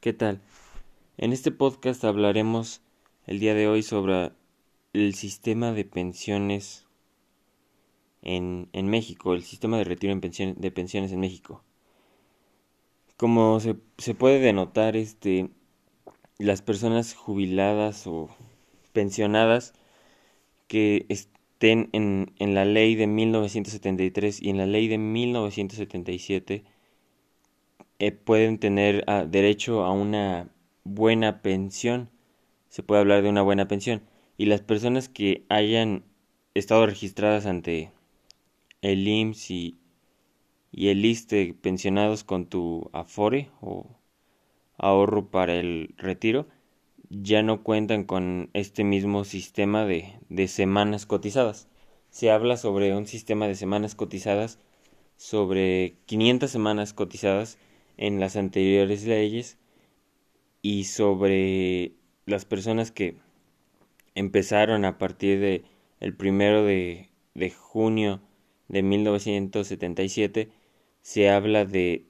¿qué tal? En este podcast hablaremos el día de hoy sobre el sistema de pensiones en, en México, el sistema de retiro en de pensiones en México. Como se, se puede denotar, este, las personas jubiladas o pensionadas que estén en, en la ley de 1973 y en la ley de 1977 eh, pueden tener ah, derecho a una buena pensión. Se puede hablar de una buena pensión. Y las personas que hayan estado registradas ante el IMSS y, el ISTE pensionados con tu Afore o ahorro para el retiro, ya no cuentan con este mismo sistema de, de semanas cotizadas. Se habla sobre un sistema de semanas cotizadas, sobre 500 semanas cotizadas en las anteriores leyes y sobre las personas que empezaron a partir de el primero de, de junio de 1977 se habla de,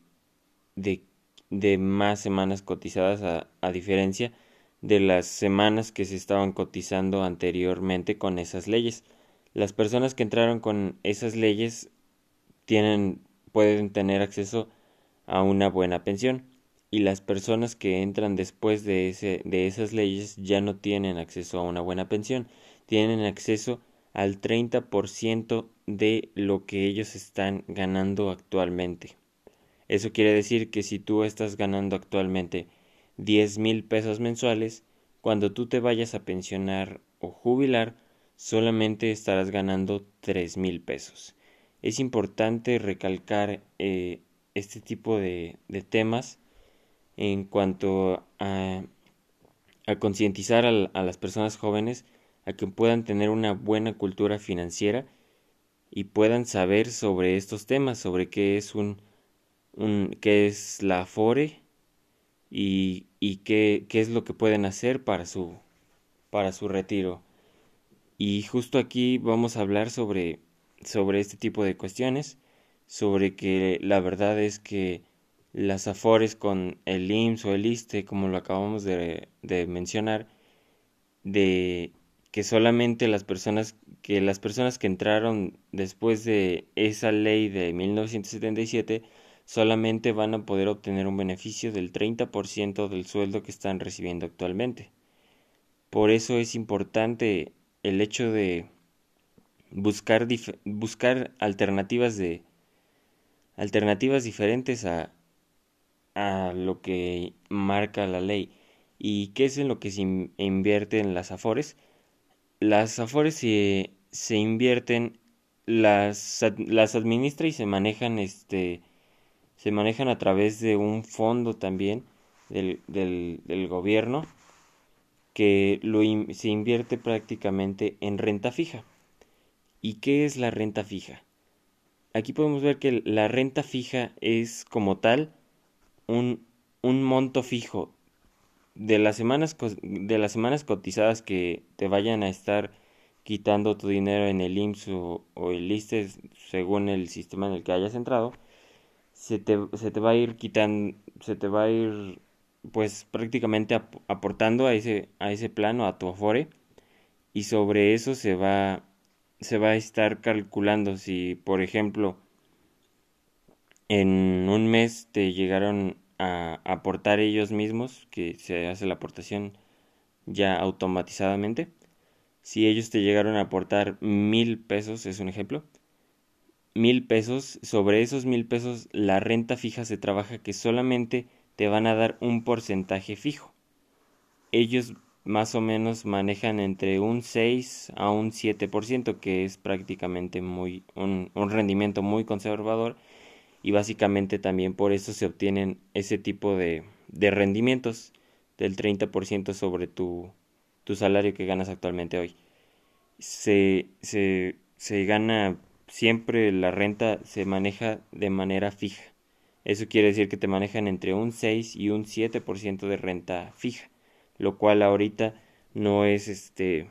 de, más semanas cotizadas a, a diferencia de las semanas que se estaban cotizando anteriormente con esas leyes. Las personas que entraron con esas leyes tienen pueden tener acceso a una buena pensión y las personas que entran después de, ese, de esas leyes ya no tienen acceso a una buena pensión, tienen acceso al 30% de lo que ellos están ganando actualmente. Eso quiere decir que si tú estás ganando actualmente 10 mil pesos mensuales, cuando tú te vayas a pensionar o jubilar, solamente estarás ganando 3 mil pesos. Es importante recalcar eh, este tipo de, temas en cuanto a, concientizar a, a, las personas jóvenes a que puedan tener una buena cultura financiera y puedan saber sobre estos temas, sobre qué es un, un qué es la Afore y, y qué, qué es lo que pueden hacer para su para su retiro. Y justo aquí vamos a hablar sobre sobre este tipo de cuestiones sobre que la verdad es que las afores con el IMSS o el ISTE, como lo acabamos de, de mencionar, de que solamente las personas que las personas que entraron después de esa ley de 1977 solamente van a poder obtener un beneficio del 30% del sueldo que están recibiendo actualmente. Por eso es importante el hecho de buscar buscar alternativas de alternativas diferentes a, a lo que marca la ley. ¿Y qué es en lo que se invierte en las afores? Las afores se, se invierten, las, las administra y se manejan, este, se manejan a través de un fondo también del, del, del gobierno que lo, se invierte prácticamente en renta fija. ¿Y qué es la renta fija? Aquí podemos ver que la renta fija es como tal un, un monto fijo. De las semanas de las semanas cotizadas que te vayan a estar quitando tu dinero en el IMSS o, el ISTE según el sistema en el que hayas entrado se te, se te va a ir quitando se te va a ir pues prácticamente aportando a ese a ese plano a tu afore y sobre eso se va se va a estar calculando si, por ejemplo, en un mes te llegaron a aportar ellos mismos, que se hace la aportación ya automatizadamente. Si ellos te llegaron a aportar mil pesos, es un ejemplo, mil pesos, sobre esos mil pesos la renta fija se trabaja que solamente te van a dar un porcentaje fijo. Ellos más o menos manejan entre un 6 a un 7%, que es prácticamente muy un, rendimiento muy conservador y básicamente también por eso se obtienen ese tipo de, de rendimientos del 30% sobre tu, tu salario que ganas actualmente hoy. Se, se, se gana siempre la renta se maneja de manera fija. Eso quiere decir que te manejan entre un 6 y un 7% de renta fija lo cual ahorita no es este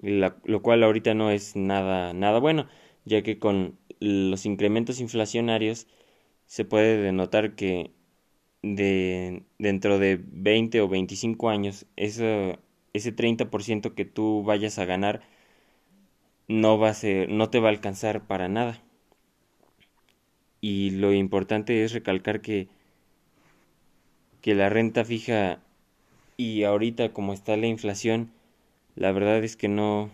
lo cual ahorita no es nada nada bueno ya que con los incrementos inflacionarios se puede denotar que de dentro de 20 o 25 años, ese, ese 30% que tú vayas a ganar no va a ser, no te va a alcanzar para nada. Y lo importante es recalcar que, que la renta fija y ahorita como está la inflación, la verdad es que no,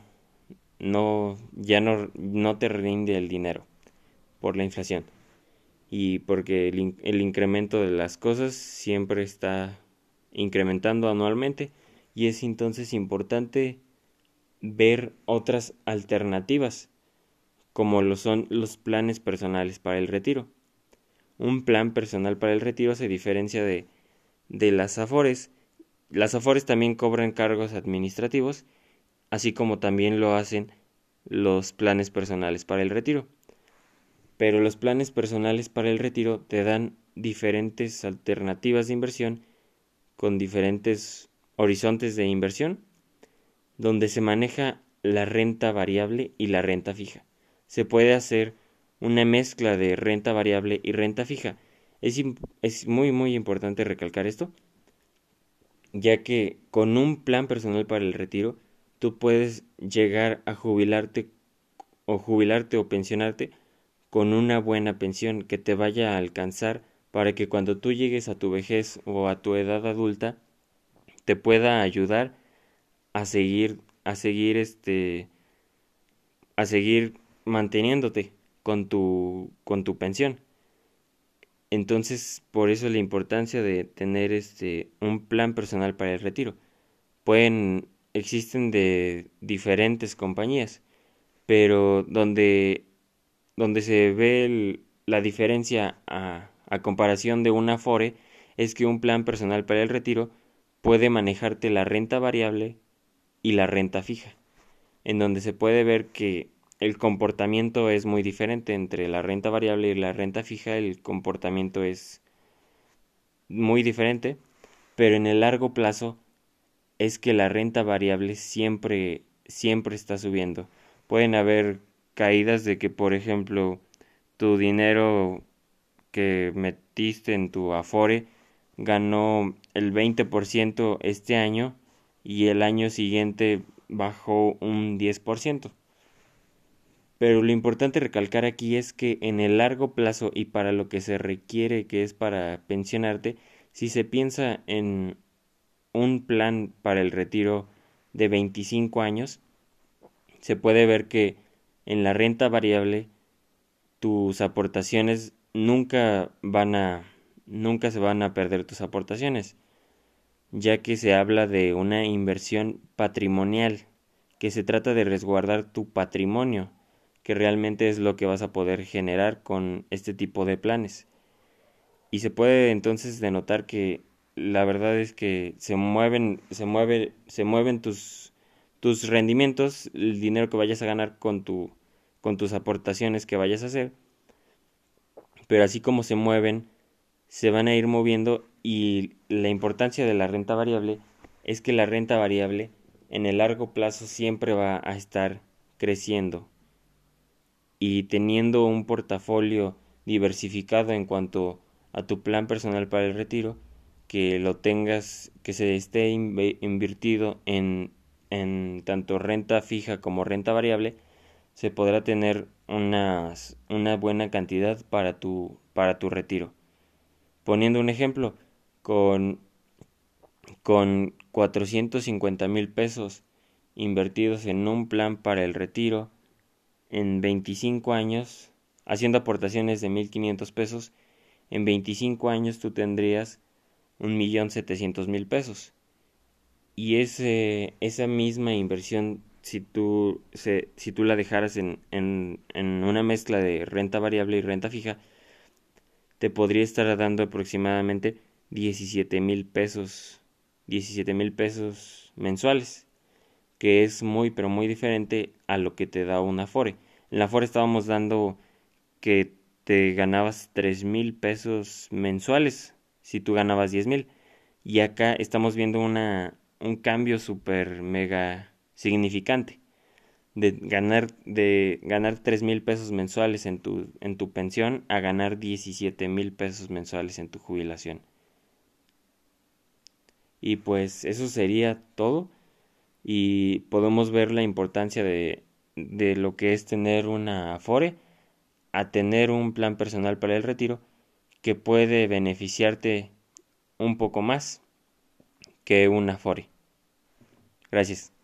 no, ya no, no te rinde el dinero por la inflación y porque el, el incremento de las cosas siempre está incrementando anualmente y es entonces importante ver otras alternativas como lo son los planes personales para el retiro. Un plan personal para el retiro se diferencia de, de las AFORES. Las AFORES también cobran cargos administrativos, así como también lo hacen los planes personales para el retiro. Pero los planes personales para el retiro te dan diferentes alternativas de inversión con diferentes horizontes de inversión, donde se maneja la renta variable y la renta fija. Se puede hacer una mezcla de renta variable y renta fija. Es, es muy muy importante recalcar esto, ya que con un plan personal para el retiro, tú puedes llegar a jubilarte o jubilarte o pensionarte con una buena pensión que te vaya a alcanzar para que cuando tú llegues a tu vejez o a tu edad adulta te pueda ayudar a seguir a seguir este a seguir manteniéndote con tu con tu pensión. Entonces, por eso la importancia de tener este un plan personal para el retiro. Pueden existen de diferentes compañías, pero donde donde se ve la diferencia a, a comparación de un Afore es que un plan personal para el retiro puede manejarte la renta variable y la renta fija, en donde se puede ver que el comportamiento es muy diferente entre la renta variable y la renta fija, el comportamiento es muy diferente, pero en el largo plazo es que la renta variable siempre siempre está subiendo. Pueden haber caídas de que, por ejemplo, tu dinero que metiste en tu Afore ganó el 20% este año y el año siguiente bajó un 10%. Pero lo importante recalcar aquí es que en el largo plazo y para lo que se requiere que es para pensionarte, si se piensa en un plan para el retiro de 25 años, se puede ver que en la renta variable tus aportaciones nunca van a nunca se van a perder tus aportaciones, ya que se habla de una inversión patrimonial, que se trata de resguardar tu patrimonio, que realmente es lo que vas a poder generar con este tipo de planes. Y se puede entonces denotar que la verdad es que se mueven se mueve se mueven tus tus rendimientos, el dinero que vayas a ganar con, tu, con tus aportaciones que vayas a hacer. Pero así como se mueven, se van a ir moviendo y la importancia de la renta variable es que la renta variable en el largo plazo siempre va a estar creciendo y teniendo un portafolio diversificado en cuanto a tu plan personal para el retiro, que lo tengas, que se esté invertido en en tanto renta fija como renta variable, se podrá tener una buena cantidad para tu, para tu retiro. Poniendo un ejemplo, con, con 450 mil pesos invertidos en un plan para el retiro en 25 años, haciendo aportaciones de 1.500 pesos, en 25 años tú tendrías un millón setecientos mil pesos y ese, esa misma inversión, si tú, se, si tú la dejaras en, en, en una mezcla de renta variable y renta fija, te podría estar dando aproximadamente 17 mil pesos, 17 mil pesos mensuales, que es muy, pero muy diferente a lo que te da una Afore. En la Afore estábamos dando que te ganabas 3 mil pesos mensuales si tú ganabas 10 mil. Y acá estamos viendo una, un cambio súper mega significante de ganar de ganar tres mil pesos mensuales en tu en tu pensión a ganar diecisiete mil pesos mensuales en tu jubilación Y pues eso sería todo. Y podemos ver la importancia de, de lo que es tener una Afore a tener un plan personal para el retiro que puede beneficiarte un poco más que una Afore. Gracias.